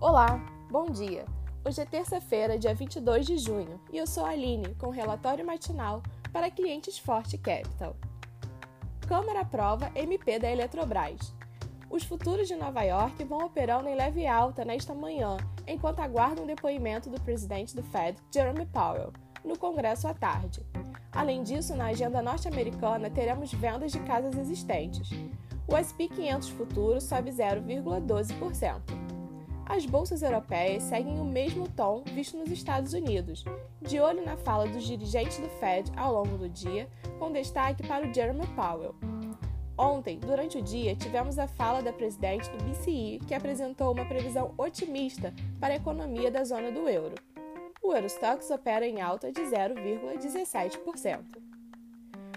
Olá, bom dia! Hoje é terça-feira, dia 22 de junho, e eu sou a Aline com relatório matinal para clientes Forte Capital. Câmara aprova MP da Eletrobras. Os futuros de Nova York vão operando em leve alta nesta manhã, enquanto aguardam o depoimento do presidente do Fed, Jeremy Powell, no Congresso à tarde. Além disso, na agenda norte-americana teremos vendas de casas existentes. O SP 500 futuro sobe 0,12%. As bolsas europeias seguem o mesmo tom visto nos Estados Unidos, de olho na fala dos dirigentes do Fed ao longo do dia, com destaque para o Jeremy Powell. Ontem, durante o dia, tivemos a fala da presidente do BCE, que apresentou uma previsão otimista para a economia da zona do euro. O Eurostox opera em alta de 0,17%.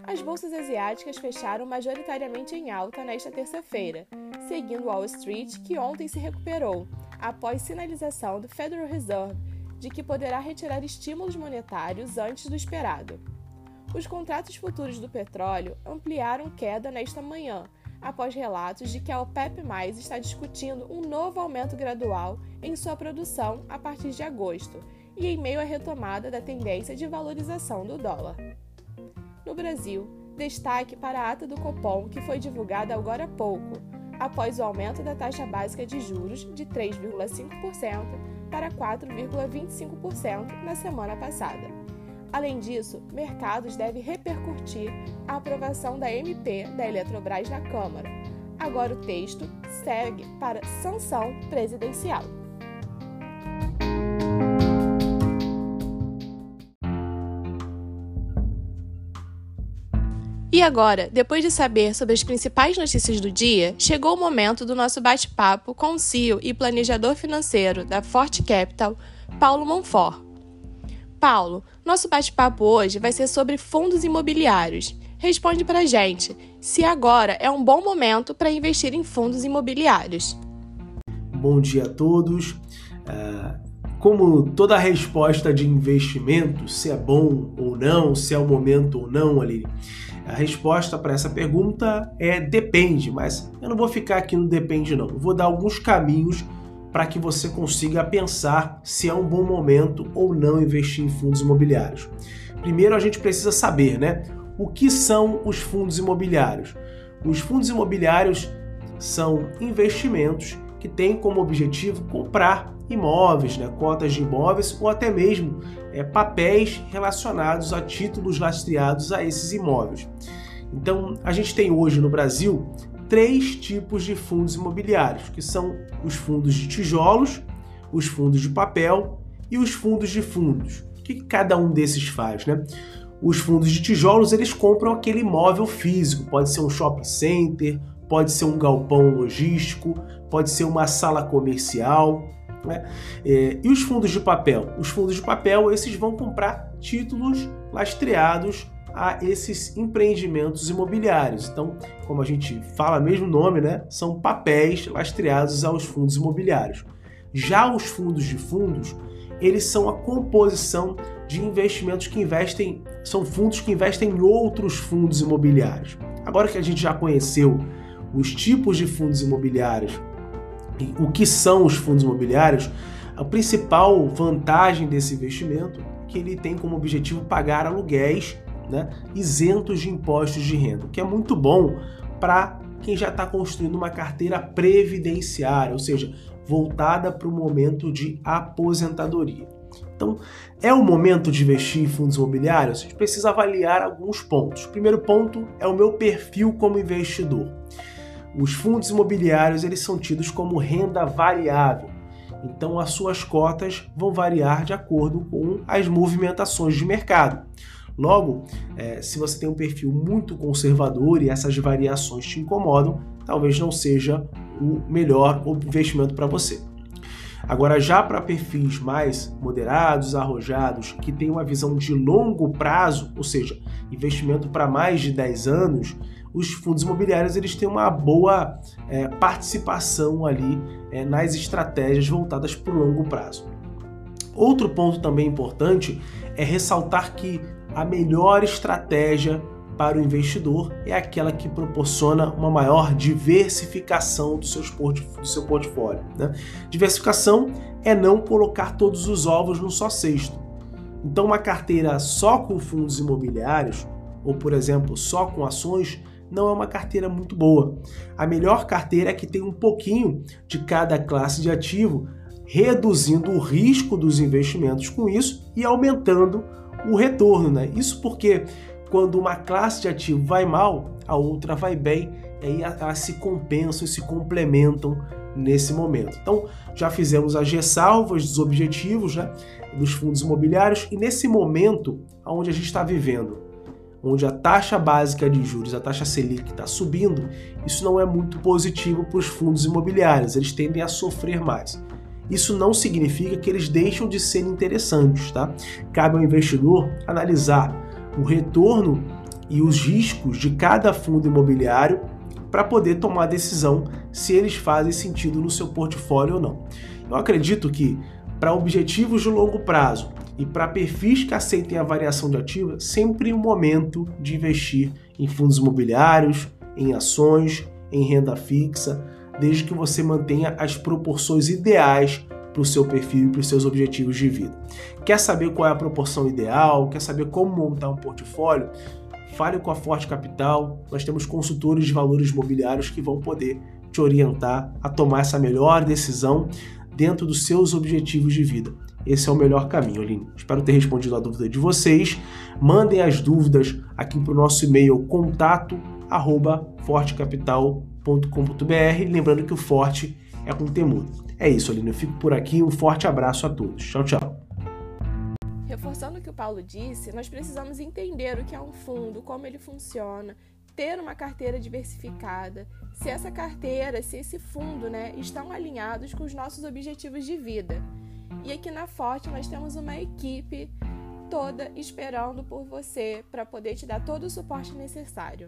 As bolsas asiáticas fecharam majoritariamente em alta nesta terça-feira, seguindo Wall Street, que ontem se recuperou, após sinalização do Federal Reserve de que poderá retirar estímulos monetários antes do esperado. Os contratos futuros do petróleo ampliaram queda nesta manhã, após relatos de que a OPEP+ está discutindo um novo aumento gradual em sua produção a partir de agosto e em meio à retomada da tendência de valorização do dólar. No Brasil, destaque para a ata do Copom que foi divulgada agora há pouco, após o aumento da taxa básica de juros de 3,5% para 4,25% na semana passada. Além disso, mercados devem repercutir a aprovação da MP da Eletrobras na Câmara. Agora o texto segue para sanção presidencial. E agora, depois de saber sobre as principais notícias do dia, chegou o momento do nosso bate-papo com o CEO e planejador financeiro da Forte Capital, Paulo Monfort. Paulo, nosso bate-papo hoje vai ser sobre fundos imobiliários. Responde pra gente se agora é um bom momento para investir em fundos imobiliários. Bom dia a todos. Uh, como toda resposta de investimento, se é bom ou não, se é o momento ou não, ali, a resposta para essa pergunta é depende, mas eu não vou ficar aqui no depende não. Eu vou dar alguns caminhos para que você consiga pensar se é um bom momento ou não investir em fundos imobiliários. Primeiro a gente precisa saber, né? O que são os fundos imobiliários? Os fundos imobiliários são investimentos que têm como objetivo comprar imóveis, né, cotas de imóveis ou até mesmo é, papéis relacionados a títulos lastreados a esses imóveis. Então, a gente tem hoje no Brasil três tipos de fundos imobiliários, que são os fundos de tijolos, os fundos de papel e os fundos de fundos. O que cada um desses faz, né? Os fundos de tijolos eles compram aquele imóvel físico, pode ser um shopping center, pode ser um galpão logístico, pode ser uma sala comercial. Né? É, e os fundos de papel? Os fundos de papel esses vão comprar títulos lastreados a esses empreendimentos imobiliários. Então, como a gente fala mesmo nome, né, são papéis lastreados aos fundos imobiliários. Já os fundos de fundos, eles são a composição de investimentos que investem, são fundos que investem em outros fundos imobiliários. Agora que a gente já conheceu os tipos de fundos imobiliários o que são os fundos imobiliários, a principal vantagem desse investimento é que ele tem como objetivo pagar aluguéis né, isentos de impostos de renda, o que é muito bom para quem já está construindo uma carteira previdenciária, ou seja, voltada para o momento de aposentadoria. Então, é o momento de investir em fundos imobiliários? A gente precisa avaliar alguns pontos. O primeiro ponto é o meu perfil como investidor. Os fundos imobiliários eles são tidos como renda variável. Então, as suas cotas vão variar de acordo com as movimentações de mercado. Logo, é, se você tem um perfil muito conservador e essas variações te incomodam, talvez não seja o melhor investimento para você. Agora, já para perfis mais moderados, arrojados, que têm uma visão de longo prazo, ou seja, investimento para mais de 10 anos, os fundos imobiliários eles têm uma boa é, participação ali é, nas estratégias voltadas para o longo prazo. Outro ponto também importante é ressaltar que a melhor estratégia para o investidor é aquela que proporciona uma maior diversificação do, seus do seu portfólio. Né? Diversificação é não colocar todos os ovos num só cesto. Então, uma carteira só com fundos imobiliários, ou por exemplo, só com ações, não é uma carteira muito boa. A melhor carteira é que tem um pouquinho de cada classe de ativo, reduzindo o risco dos investimentos com isso e aumentando o retorno. Né? Isso porque quando uma classe de ativo vai mal, a outra vai bem, e aí elas se compensam e se complementam nesse momento. Então, já fizemos as ressalvas dos objetivos né, dos fundos imobiliários e nesse momento onde a gente está vivendo, onde a taxa básica de juros, a taxa Selic está subindo, isso não é muito positivo para os fundos imobiliários, eles tendem a sofrer mais. Isso não significa que eles deixam de ser interessantes, tá? Cabe ao investidor analisar o retorno e os riscos de cada fundo imobiliário para poder tomar a decisão se eles fazem sentido no seu portfólio ou não. Eu acredito que para objetivos de longo prazo e para perfis que aceitem a variação de ativos, sempre o momento de investir em fundos imobiliários, em ações, em renda fixa, desde que você mantenha as proporções ideais para o seu perfil e para os seus objetivos de vida. Quer saber qual é a proporção ideal? Quer saber como montar um portfólio? Fale com a Forte Capital. Nós temos consultores de valores imobiliários que vão poder te orientar a tomar essa melhor decisão dentro dos seus objetivos de vida. Esse é o melhor caminho, Aline. Espero ter respondido a dúvida de vocês. Mandem as dúvidas aqui para o nosso e-mail contato fortecapital.com.br. Lembrando que o Forte é com temudo. É isso, Aline. Eu fico por aqui. Um forte abraço a todos. Tchau, tchau. Reforçando o que o Paulo disse, nós precisamos entender o que é um fundo, como ele funciona, ter uma carteira diversificada, se essa carteira, se esse fundo, né, estão alinhados com os nossos objetivos de vida. E aqui na Forte nós temos uma equipe toda esperando por você para poder te dar todo o suporte necessário.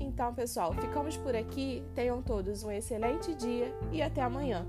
Então, pessoal, ficamos por aqui. Tenham todos um excelente dia e até amanhã.